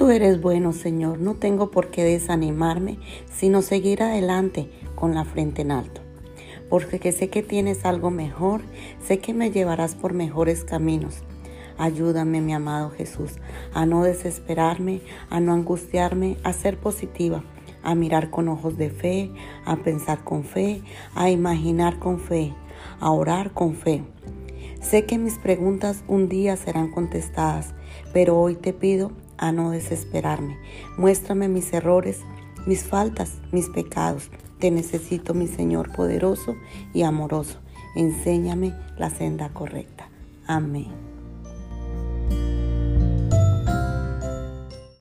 Tú eres bueno, Señor, no tengo por qué desanimarme, sino seguir adelante con la frente en alto. Porque sé que tienes algo mejor, sé que me llevarás por mejores caminos. Ayúdame, mi amado Jesús, a no desesperarme, a no angustiarme, a ser positiva, a mirar con ojos de fe, a pensar con fe, a imaginar con fe, a orar con fe. Sé que mis preguntas un día serán contestadas, pero hoy te pido a no desesperarme. Muéstrame mis errores, mis faltas, mis pecados. Te necesito, mi Señor poderoso y amoroso. Enséñame la senda correcta. Amén.